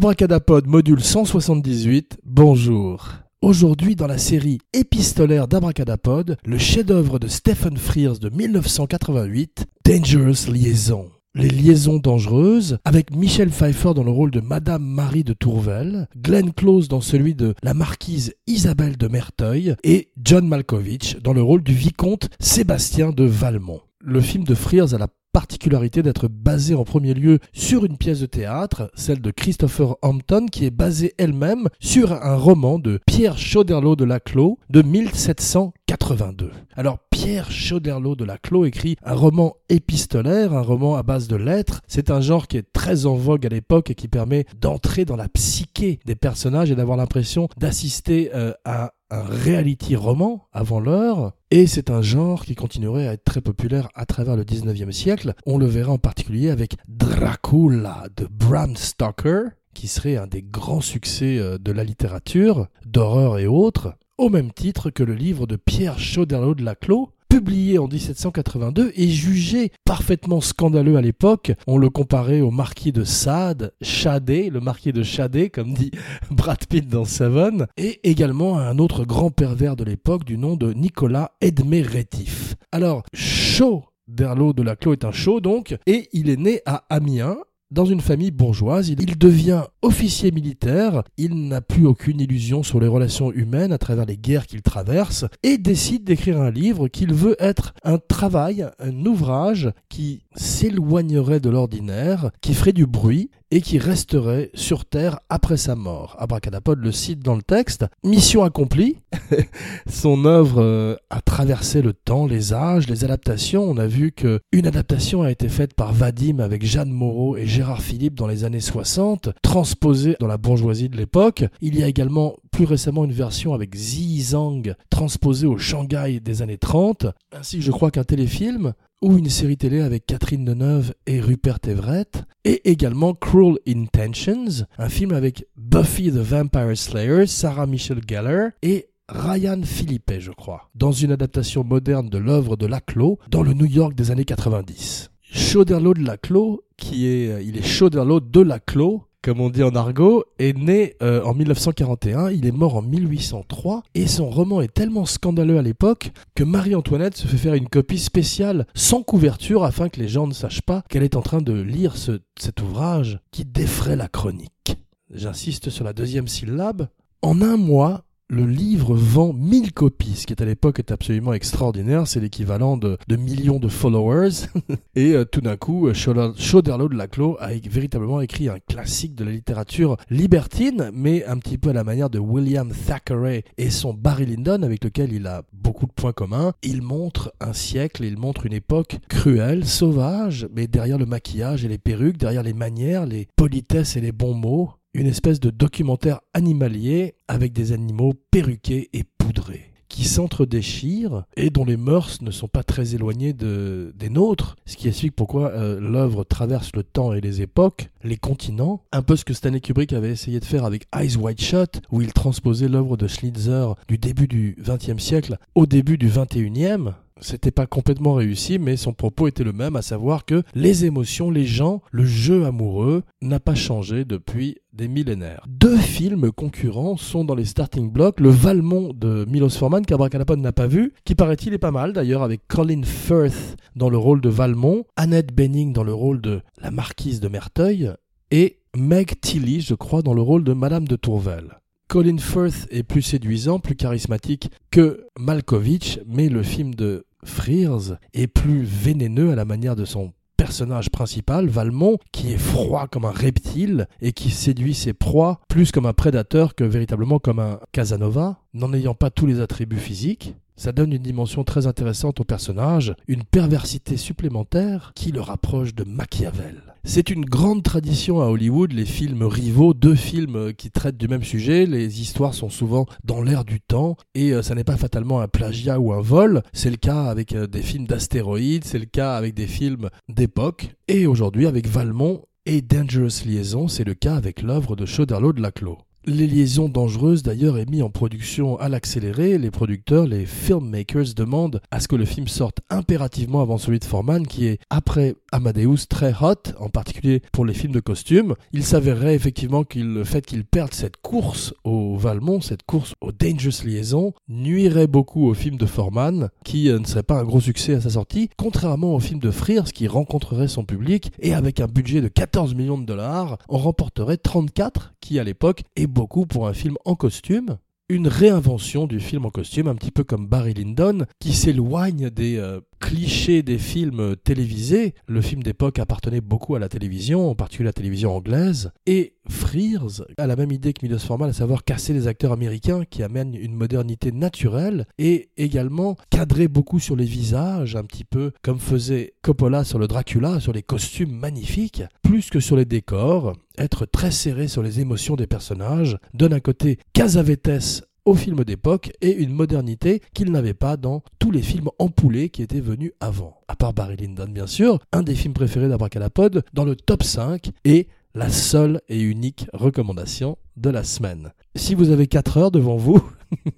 Abracadapod module 178, bonjour. Aujourd'hui, dans la série épistolaire d'Abracadapod, le chef-d'œuvre de Stephen Frears de 1988, Dangerous Liaison. Les liaisons dangereuses, avec Michel Pfeiffer dans le rôle de Madame Marie de Tourvel, Glenn Close dans celui de la marquise Isabelle de Merteuil et John Malkovich dans le rôle du vicomte Sébastien de Valmont. Le film de Frears a la particularité d'être basé en premier lieu sur une pièce de théâtre, celle de Christopher Hampton, qui est basée elle-même sur un roman de Pierre Chauderlot de Laclos de 1782. Alors Pierre Chauderlot de Laclos écrit un roman épistolaire, un roman à base de lettres. C'est un genre qui est très en vogue à l'époque et qui permet d'entrer dans la psyché des personnages et d'avoir l'impression d'assister euh, à un reality roman avant l'heure, et c'est un genre qui continuerait à être très populaire à travers le 19e siècle. On le verra en particulier avec Dracula de Bram Stoker, qui serait un des grands succès euh, de la littérature, d'horreur et autres, au même titre que le livre de Pierre Chauderlot de Laclos, publié en 1782 et jugé parfaitement scandaleux à l'époque. On le comparait au marquis de Sade, Chadé, le marquis de Chadé, comme dit Brad Pitt dans Seven, et également à un autre grand pervers de l'époque du nom de Nicolas Edmé Rétif. Alors, Chaud Derlot de la Clos est un chaud donc, et il est né à Amiens dans une famille bourgeoise, il devient officier militaire, il n'a plus aucune illusion sur les relations humaines à travers les guerres qu'il traverse, et décide d'écrire un livre qu'il veut être un travail, un ouvrage qui s'éloignerait de l'ordinaire, qui ferait du bruit et qui resterait sur Terre après sa mort. Abracadapod le cite dans le texte. Mission accomplie. Son œuvre euh, a traversé le temps, les âges, les adaptations. On a vu que une adaptation a été faite par Vadim avec Jeanne Moreau et Gérard Philippe dans les années 60, transposée dans la bourgeoisie de l'époque. Il y a également plus récemment une version avec Zi Zhang transposée au Shanghai des années 30, ainsi que je crois qu'un téléfilm ou une série télé avec Catherine Deneuve et Rupert Everett, et également Cruel Intentions, un film avec Buffy the Vampire Slayer, Sarah Michelle Gellar et Ryan Philippe, je crois, dans une adaptation moderne de l'œuvre de Laclos dans le New York des années 90. Chauderlot de Laclos, qui est, euh, il est Chauderlot de Laclos, comme on dit en argot, est né euh, en 1941, il est mort en 1803, et son roman est tellement scandaleux à l'époque que Marie-Antoinette se fait faire une copie spéciale sans couverture afin que les gens ne sachent pas qu'elle est en train de lire cet ouvrage qui défraie la chronique. J'insiste sur la deuxième syllabe. En un mois, le livre vend 1000 copies, ce qui à l'époque est absolument extraordinaire, c'est l'équivalent de, millions de followers. et euh, tout d'un coup, euh, Chauderlot de Laclos a véritablement écrit un classique de la littérature libertine, mais un petit peu à la manière de William Thackeray et son Barry Lyndon, avec lequel il a beaucoup de points communs. Il montre un siècle, il montre une époque cruelle, sauvage, mais derrière le maquillage et les perruques, derrière les manières, les politesses et les bons mots, une espèce de documentaire animalier avec des animaux perruqués et poudrés qui s'entre-déchirent et dont les mœurs ne sont pas très éloignées de, des nôtres, ce qui explique pourquoi euh, l'œuvre traverse le temps et les époques, les continents, un peu ce que Stanley Kubrick avait essayé de faire avec Eyes Wide Shut, où il transposait l'œuvre de Schlitzer du début du XXe siècle au début du XXIe, c'était pas complètement réussi, mais son propos était le même, à savoir que les émotions, les gens, le jeu amoureux n'a pas changé depuis des millénaires. Deux films concurrents sont dans les starting blocks. Le Valmont de Milos Forman, qu'Abracadapod n'a pas vu, qui paraît-il est pas mal d'ailleurs, avec Colin Firth dans le rôle de Valmont, Annette Benning dans le rôle de la marquise de Merteuil, et Meg Tilly, je crois, dans le rôle de Madame de Tourvel. Colin Firth est plus séduisant, plus charismatique que Malkovich, mais le film de Frears est plus vénéneux à la manière de son personnage principal, Valmont, qui est froid comme un reptile et qui séduit ses proies plus comme un prédateur que véritablement comme un Casanova, n'en ayant pas tous les attributs physiques. Ça donne une dimension très intéressante au personnage, une perversité supplémentaire qui le rapproche de Machiavel. C'est une grande tradition à Hollywood, les films rivaux, deux films qui traitent du même sujet, les histoires sont souvent dans l'air du temps, et euh, ça n'est pas fatalement un plagiat ou un vol, c'est le cas avec euh, des films d'astéroïdes, c'est le cas avec des films d'époque, et aujourd'hui avec Valmont et Dangerous Liaison, c'est le cas avec l'œuvre de Chauderlot de Laclos. Les liaisons dangereuses d'ailleurs est mis en production à l'accéléré. Les producteurs, les filmmakers demandent à ce que le film sorte impérativement avant celui de Foreman qui est après Amadeus très hot, en particulier pour les films de costumes. Il s'avérerait effectivement que le fait qu'il perde cette course au Valmont, cette course aux Dangerous Liaisons, nuirait beaucoup au film de Foreman qui euh, ne serait pas un gros succès à sa sortie, contrairement au film de Frears qui rencontrerait son public et avec un budget de 14 millions de dollars, on remporterait 34 à l'époque est beaucoup pour un film en costume une réinvention du film en costume, un petit peu comme Barry Lyndon, qui s'éloigne des euh, clichés des films télévisés. Le film d'époque appartenait beaucoup à la télévision, en particulier la télévision anglaise. Et Frears a la même idée que Milos Forman, à savoir casser les acteurs américains qui amènent une modernité naturelle et également cadrer beaucoup sur les visages, un petit peu comme faisait Coppola sur le Dracula, sur les costumes magnifiques, plus que sur les décors être très serré sur les émotions des personnages, donne un côté casavetes au film d'époque et une modernité qu'il n'avait pas dans tous les films empoulés qui étaient venus avant. À part Barry Lyndon, bien sûr, un des films préférés d'Abracadapod, dans le top 5 et la seule et unique recommandation de la semaine. Si vous avez 4 heures devant vous,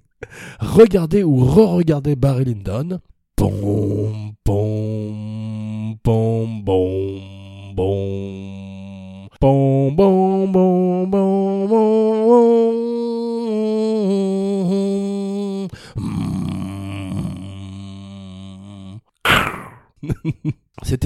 regardez ou re-regardez Barry Lyndon.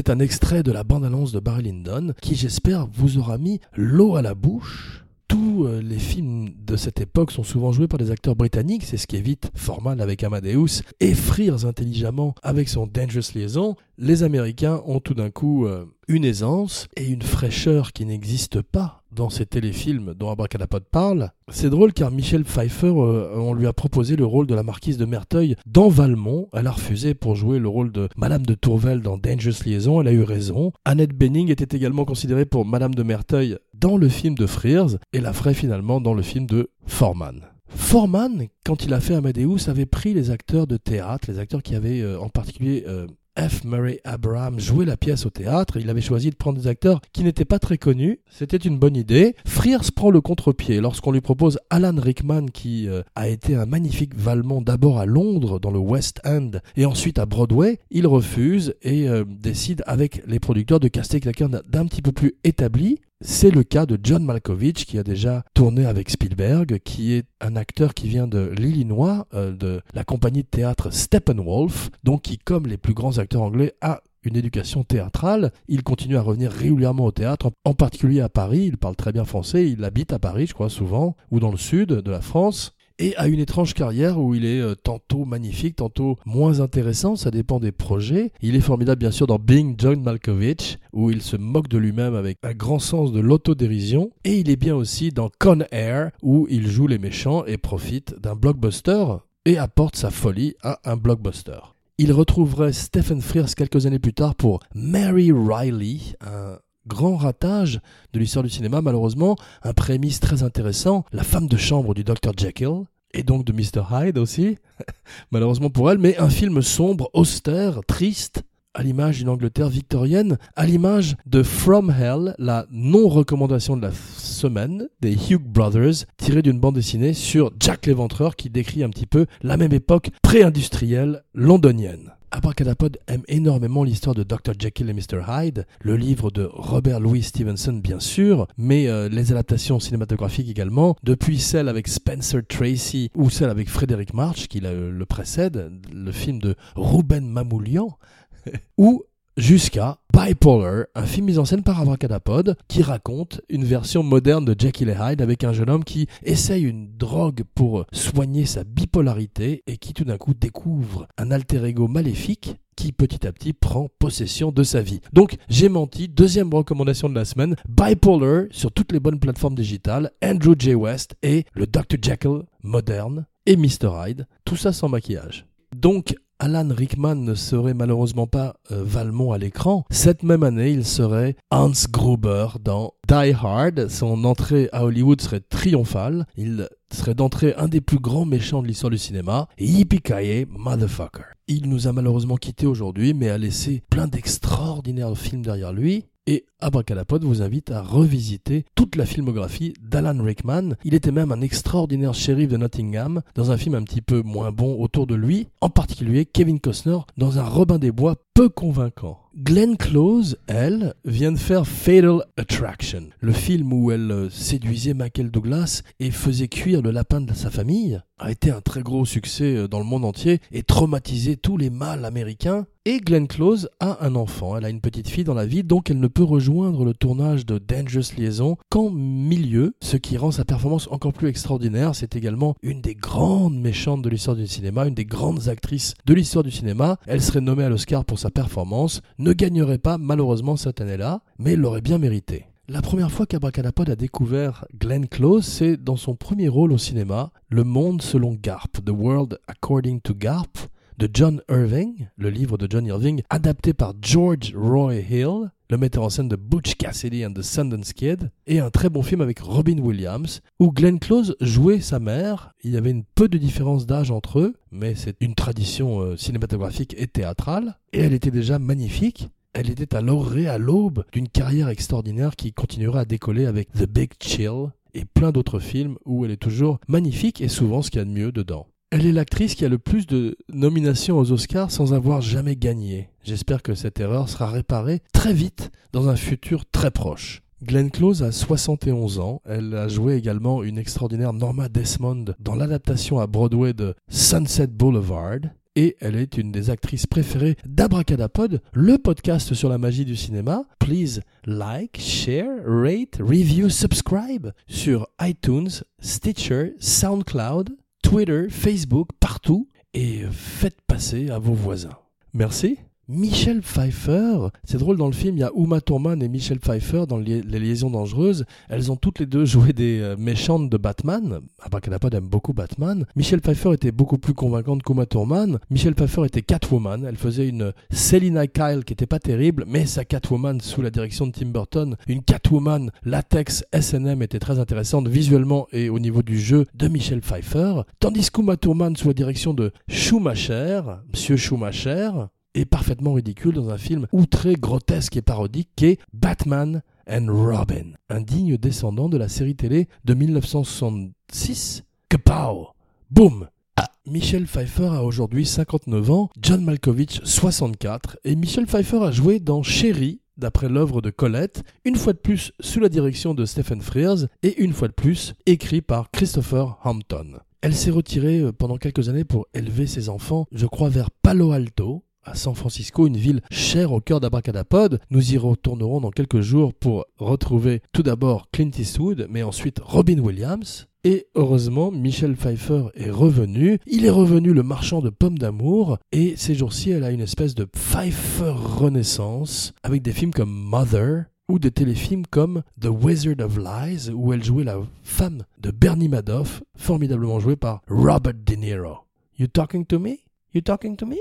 C'était un extrait de la bande-annonce de Barry Lyndon qui, j'espère, vous aura mis l'eau à la bouche tous euh, les films de cette époque sont souvent joués par des acteurs britanniques, c'est ce qui évite Forman avec Amadeus et Frears intelligemment avec son Dangerous Liaison. Les Américains ont tout d'un coup euh, une aisance et une fraîcheur qui n'existe pas dans ces téléfilms dont Abracadapod parle. C'est drôle car Michelle Pfeiffer, euh, on lui a proposé le rôle de la marquise de Merteuil dans Valmont. Elle a refusé pour jouer le rôle de Madame de Tourvel dans Dangerous Liaison. Elle a eu raison. Annette Bening était également considérée pour Madame de Merteuil dans le film de Frears et la ferait finalement dans le film de Foreman. Foreman, quand il a fait Amadeus, avait pris les acteurs de théâtre, les acteurs qui avaient euh, en particulier euh, F. Murray Abraham jouait la pièce au théâtre. Il avait choisi de prendre des acteurs qui n'étaient pas très connus. C'était une bonne idée. Frears prend le contre-pied lorsqu'on lui propose Alan Rickman, qui euh, a été un magnifique Valmont d'abord à Londres, dans le West End, et ensuite à Broadway. Il refuse et euh, décide avec les producteurs de caster quelqu'un d'un petit peu plus établi. C'est le cas de John Malkovich qui a déjà tourné avec Spielberg, qui est un acteur qui vient de l'Illinois, euh, de la compagnie de théâtre Steppenwolf, donc qui, comme les plus grands acteurs anglais, a une éducation théâtrale. Il continue à revenir régulièrement au théâtre, en particulier à Paris. Il parle très bien français, il habite à Paris, je crois, souvent, ou dans le sud de la France et a une étrange carrière où il est euh, tantôt magnifique, tantôt moins intéressant, ça dépend des projets. Il est formidable bien sûr dans Being John Malkovich, où il se moque de lui-même avec un grand sens de l'autodérision, et il est bien aussi dans Con Air, où il joue les méchants et profite d'un blockbuster et apporte sa folie à un blockbuster. Il retrouverait Stephen Frears quelques années plus tard pour Mary Riley, un grand ratage de l'histoire du cinéma, malheureusement, un prémisse très intéressant, la femme de chambre du Dr. Jekyll, et donc de Mr. Hyde aussi, malheureusement pour elle, mais un film sombre, austère, triste, à l'image d'une Angleterre victorienne, à l'image de From Hell, la non-recommandation de la semaine des Hugh Brothers, tirée d'une bande dessinée sur Jack l'Éventreur qui décrit un petit peu la même époque pré-industrielle londonienne. Abracadapod aime énormément l'histoire de Dr. Jekyll et Mr. Hyde, le livre de Robert Louis Stevenson bien sûr, mais euh, les adaptations cinématographiques également, depuis celle avec Spencer Tracy ou celle avec Frédéric March qui le précède, le film de Ruben Mamoulian, ou jusqu'à Bipolar, un film mis en scène par Abracadapod qui raconte une version moderne de Jekyll et Hyde avec un jeune homme qui essaye une drogue pour soigner sa bipolarité et qui tout d'un coup découvre un alter ego maléfique qui petit à petit prend possession de sa vie. Donc j'ai menti, deuxième recommandation de la semaine, Bipolar sur toutes les bonnes plateformes digitales, Andrew J. West et le Dr. Jekyll moderne et Mr. Hyde, tout ça sans maquillage. Donc Alan Rickman ne serait malheureusement pas euh, Valmont à l'écran. Cette même année, il serait Hans Gruber dans Die Hard. Son entrée à Hollywood serait triomphale. Il serait d'entrée un des plus grands méchants de l'histoire du cinéma. Yippee motherfucker. Il nous a malheureusement quittés aujourd'hui, mais a laissé plein d'extraordinaires films derrière lui. Et Abracadapod vous invite à revisiter toute la filmographie d'Alan Rickman. Il était même un extraordinaire shérif de Nottingham dans un film un petit peu moins bon autour de lui, en particulier Kevin Costner dans un Robin des Bois peu convaincant. Glenn Close, elle, vient de faire Fatal Attraction, le film où elle euh, séduisait Michael Douglas et faisait cuire le lapin de sa famille, a été un très gros succès euh, dans le monde entier et traumatisé tous les mâles américains. Et Glenn Close a un enfant, elle a une petite fille dans la vie, donc elle ne peut rejoindre le tournage de Dangerous Liaison qu'en milieu, ce qui rend sa performance encore plus extraordinaire. C'est également une des grandes méchantes de l'histoire du cinéma, une des grandes actrices de l'histoire du cinéma. Elle serait nommée à l'Oscar pour sa performance, ne gagnerait pas malheureusement cette année-là, mais l'aurait bien mérité. La première fois qu'Abracadapod a découvert Glenn Close, c'est dans son premier rôle au cinéma, Le Monde selon Garp, The World According to Garp, de John Irving, le livre de John Irving, adapté par George Roy Hill, le metteur en scène de Butch Cassidy and the Sundance Kid, et un très bon film avec Robin Williams, où Glenn Close jouait sa mère. Il y avait une peu de différence d'âge entre eux, mais c'est une tradition euh, cinématographique et théâtrale, et elle était déjà magnifique. Elle était à l'orée, à l'aube d'une carrière extraordinaire qui continuera à décoller avec The Big Chill et plein d'autres films où elle est toujours magnifique et souvent ce qu'il y a de mieux dedans. Elle est l'actrice qui a le plus de nominations aux Oscars sans avoir jamais gagné. J'espère que cette erreur sera réparée très vite dans un futur très proche. Glenn Close a 71 ans. Elle a joué également une extraordinaire Norma Desmond dans l'adaptation à Broadway de Sunset Boulevard. Et elle est une des actrices préférées d'Abracadapod, le podcast sur la magie du cinéma. Please like, share, rate, review, subscribe sur iTunes, Stitcher, SoundCloud Twitter, Facebook, partout, et faites passer à vos voisins. Merci. Michel Pfeiffer, c'est drôle dans le film, il y a Uma Thurman et Michel Pfeiffer dans Les Liaisons Dangereuses. Elles ont toutes les deux joué des euh, méchantes de Batman. pas aime beaucoup Batman. Michel Pfeiffer était beaucoup plus convaincante qu'Uma Thurman. Michel Pfeiffer était Catwoman. Elle faisait une Selina Kyle qui était pas terrible, mais sa Catwoman sous la direction de Tim Burton, une Catwoman latex S&M était très intéressante visuellement et au niveau du jeu de Michel Pfeiffer. Tandis qu'Uma Thurman sous la direction de Schumacher, Monsieur Schumacher, est parfaitement ridicule dans un film outré, grotesque et parodique qu'est Batman and Robin, un digne descendant de la série télé de 1966. Kapow Boum ah, Michel Pfeiffer a aujourd'hui 59 ans, John Malkovich 64, et Michel Pfeiffer a joué dans Chérie, d'après l'œuvre de Colette, une fois de plus sous la direction de Stephen Frears et une fois de plus écrit par Christopher Hampton. Elle s'est retirée euh, pendant quelques années pour élever ses enfants, je crois vers Palo Alto, à San Francisco, une ville chère au cœur d'Abracadapod. Nous y retournerons dans quelques jours pour retrouver tout d'abord Clint Eastwood, mais ensuite Robin Williams. Et heureusement, Michel Pfeiffer est revenu. Il est revenu le marchand de pommes d'amour. Et ces jours-ci, elle a une espèce de Pfeiffer renaissance avec des films comme Mother ou des téléfilms comme The Wizard of Lies où elle jouait la femme de Bernie Madoff, formidablement jouée par Robert De Niro. You talking to me? You talking to me?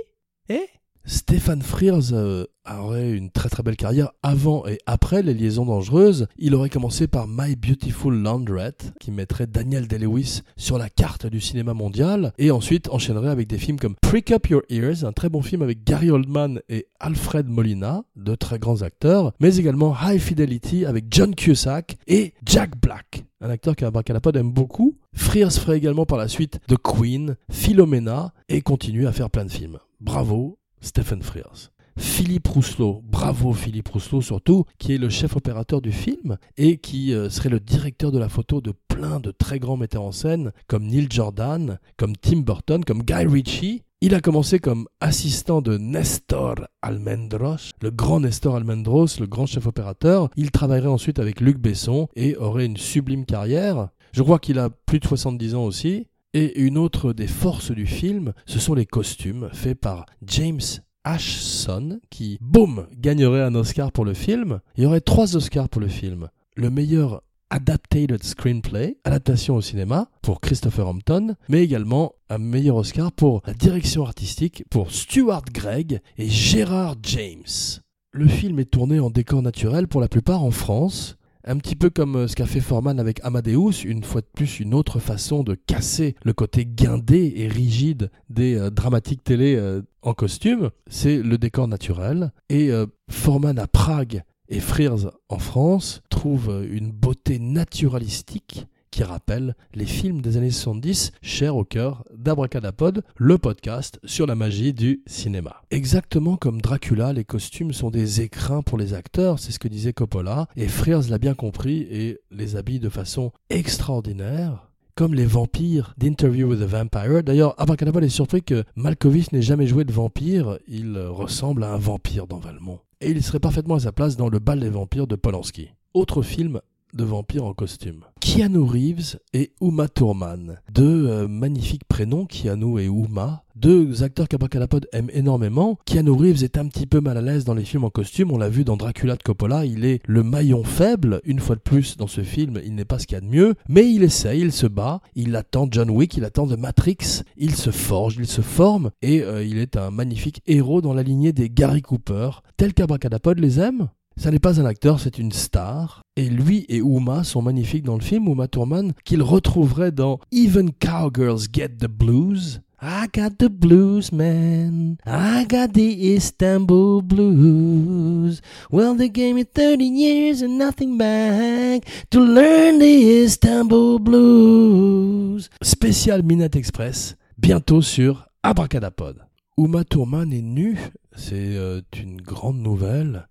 Eh? Stéphane Frears euh, aurait une très très belle carrière avant et après les liaisons dangereuses. Il aurait commencé par My Beautiful Laundrette, qui mettrait Daniel Day-Lewis sur la carte du cinéma mondial, et ensuite enchaînerait avec des films comme Prick Up Your Ears, un très bon film avec Gary Oldman et Alfred Molina, deux très grands acteurs, mais également High Fidelity avec John Cusack et Jack Black, un acteur qu'Abracadapod aime beaucoup. Frears ferait également par la suite The Queen, Philomena, et continue à faire plein de films. Bravo, Stephen Frears. Philippe Rousselot, bravo Philippe Rousselot surtout, qui est le chef opérateur du film et qui euh, serait le directeur de la photo de plein de très grands metteurs en scène comme Neil Jordan, comme Tim Burton, comme Guy Ritchie. Il a commencé comme assistant de Nestor Almendros, le grand Nestor Almendros, le grand chef opérateur. Il travaillerait ensuite avec Luc Besson et aurait une sublime carrière. Je crois qu'il a plus de 70 ans aussi. Et une autre des forces du film, ce sont les costumes faits par James Ashson, qui, boum, gagnerait un Oscar pour le film. Il y aurait trois Oscars pour le film. Le meilleur Adapted Screenplay, adaptation au cinéma, pour Christopher Hampton, mais également un meilleur Oscar pour la direction artistique pour Stuart Gregg et Gérard James. Le film est tourné en décor naturel pour la plupart en France, un petit peu comme euh, ce qu'a fait Forman avec Amadeus, une fois de plus une autre façon de casser le côté guindé et rigide des euh, dramatiques télé euh, en costume, c'est le décor naturel. Et Forman à Prague Et Frears, en France, trouve une beauté naturalistique qui rappelle les films des années 70 chers au cœur d'Abracadapod, le podcast sur la magie du cinéma. Exactement comme Dracula, les costumes sont des écrins pour les acteurs, c'est ce que disait Coppola, et Frears l'a bien compris et les habille de façon extraordinaire comme les vampires d'Interview with the Vampire. D'ailleurs, Abracadabra est surpris que Malkovich n'ait jamais joué de vampire. Il ressemble à un vampire dans Valmont. Et il serait parfaitement à sa place dans Le bal des vampires de Polanski. Autre film de vampires en costume. Keanu Reeves et Uma Thurman. Deux euh, magnifiques prénoms, Keanu et Uma. Deux acteurs qu'Abracadapod aime énormément. Keanu Reeves est un petit peu mal à l'aise dans les films en costume. On l'a vu dans Dracula de Coppola. Il est le maillon faible. Une fois de plus, dans ce film, il n'est pas ce qu'il y a de mieux. Mais il essaye, il se bat. Il attend John Wick, il attend The Matrix. Il se forge, il se forme. Et euh, il est un magnifique héros dans la lignée des Gary Cooper. Tel qu'Abracadapod les aime. Ça n'est pas un acteur, c'est une star. Et lui et Uma sont magnifiques dans le film, Uma Thurman, qu'il retrouverait dans Even Cowgirls Get the Blues. I got the blues, man. I got the Istanbul blues. Well, they gave me 30 years and nothing back to learn the Istanbul blues. Spécial Minute Express, bientôt sur Abracadapod. Uma Thurman est nue, c'est euh, une grande nouvelle.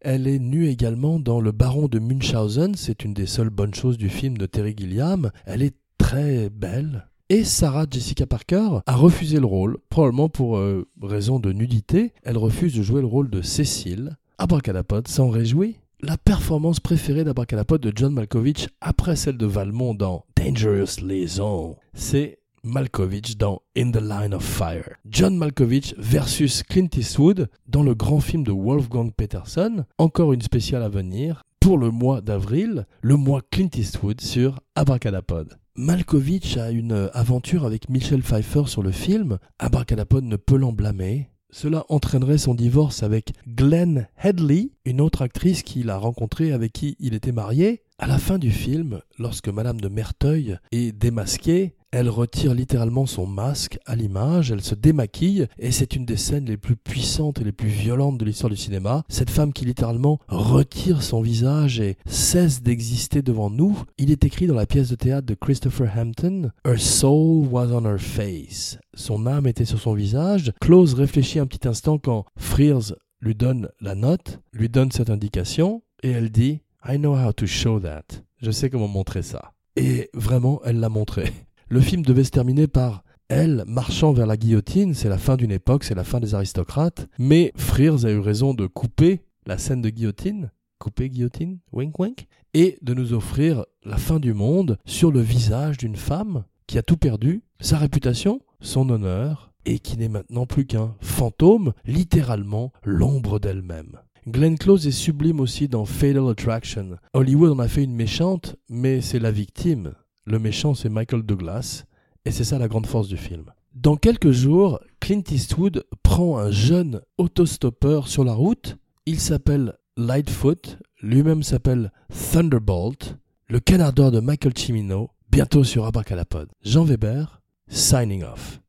Elle est nue également dans Le Baron de Munchausen, c'est une des seules bonnes choses du film de Terry Gilliam. Elle est très belle. Et Sarah Jessica Parker a refusé le rôle, probablement pour euh, raison de nudité. Elle refuse de jouer le rôle de Cécile. Abracadapod s'en réjouit. La performance préférée d'Abracadapod de John Malkovich après celle de Valmont dans Dangerous Liaison, c'est Malkovich dans In the Line of Fire. John Malkovich versus Clint Eastwood dans le grand film de Wolfgang Peterson. Encore une spéciale à venir pour le mois d'avril, le mois Clint Eastwood sur Abracadapod. Malkovich a une aventure avec Michelle Pfeiffer sur le film. Abracadapod ne peut l'en blâmer. Cela entraînerait son divorce avec Glenn Headley, une autre actrice qu'il a rencontrée avec qui il était marié. À la fin du film, lorsque Madame de Merteuil est démasquée, elle retire littéralement son masque à l'image, elle se démaquille, et c'est une des scènes les plus puissantes et les plus violentes de l'histoire du cinéma. Cette femme qui littéralement retire son visage et cesse d'exister devant nous. Il est écrit dans la pièce de théâtre de Christopher Hampton, Her soul was on her face. Son âme était sur son visage. Close réfléchit un petit instant quand Frears lui donne la note, lui donne cette indication, et elle dit I know how to show that. Je sais comment montrer ça. Et vraiment, elle l'a montré. Le film devait se terminer par elle marchant vers la guillotine, c'est la fin d'une époque, c'est la fin des aristocrates, mais Frears a eu raison de couper la scène de guillotine, couper guillotine, wink wink, et de nous offrir la fin du monde sur le visage d'une femme qui a tout perdu, sa réputation, son honneur, et qui n'est maintenant plus qu'un fantôme, littéralement l'ombre d'elle-même. Glenn Close est sublime aussi dans Fatal Attraction. Hollywood en a fait une méchante, mais c'est la victime. Le méchant, c'est Michael Douglas, et c'est ça la grande force du film. Dans quelques jours, Clint Eastwood prend un jeune autostoppeur sur la route. Il s'appelle Lightfoot, lui-même s'appelle Thunderbolt, le canardeur de Michael Cimino, bientôt sur Abracadapod. Jean Weber, signing off.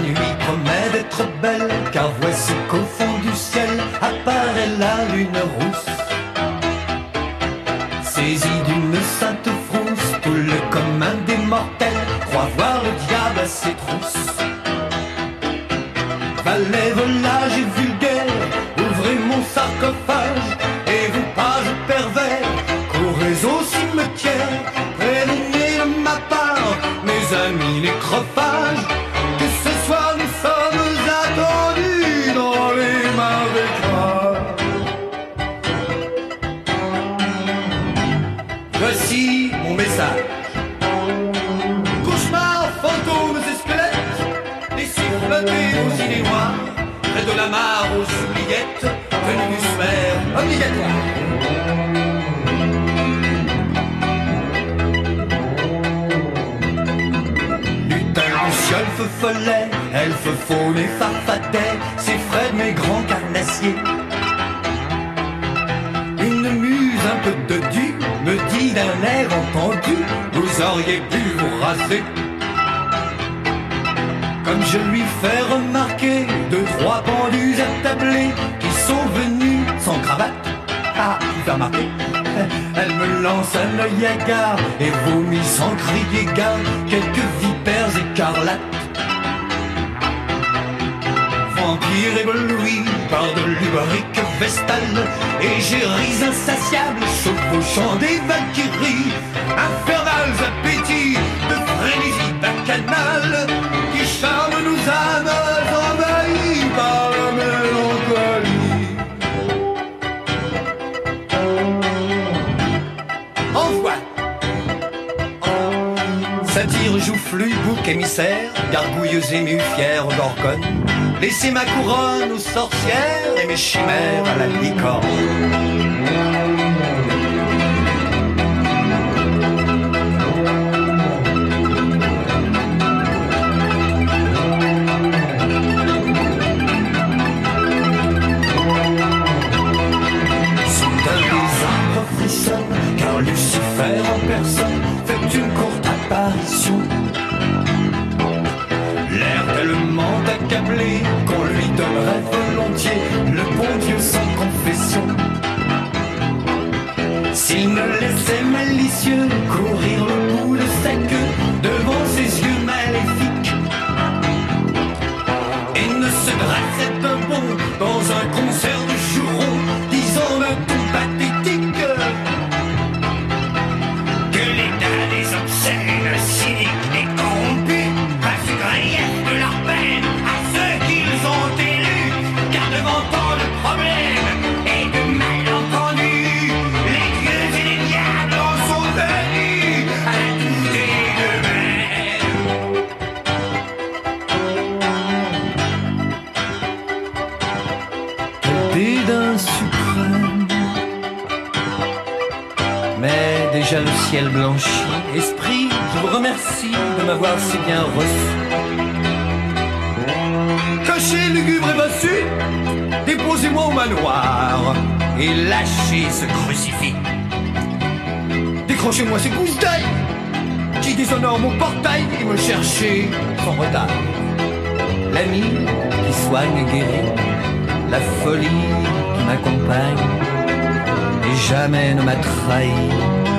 La nuit promet d'être belle, car voici qu'au fond du ciel apparaît la lune rousse. Message. Cauchemars, fantômes et squelettes, laissez flotter aux idées noires, près de la mare aux oubliettes, venus du sphère obligatoire. Luciole, feu follet, elfe faune et farfadet, c'est Fred mes grands carnassiers. Vous auriez pu vous raser. Comme je lui fais remarquer deux, trois pendus attablés qui sont venus sans cravate. Ah, il fait remarquer. Elle me lance un œil hagard et vomit sans crier gare quelques vipères écarlates. Vampire ébloui par de l'ubarique vestale Égéries insatiables chevauchant des valkyries. Infernales appétits de frénésie bacchanale Qui charment nos âmes envahies par la mélancolie. Envoie. Satire joufflu, bouc émissaire, gargouilleuse émue, fière gorgone. Laissez ma couronne aux sorcières et mes chimères à la licorne. Se remercie de m'avoir si bien reçu. Caché, lugubre et bossu, déposez-moi au manoir et lâchez ce crucifix. Décrochez-moi ces gousses d'ail qui déshonorent mon portail et me cherchez sans retard. L'ami qui soigne et guérit, la folie qui m'accompagne et jamais ne m'a trahi.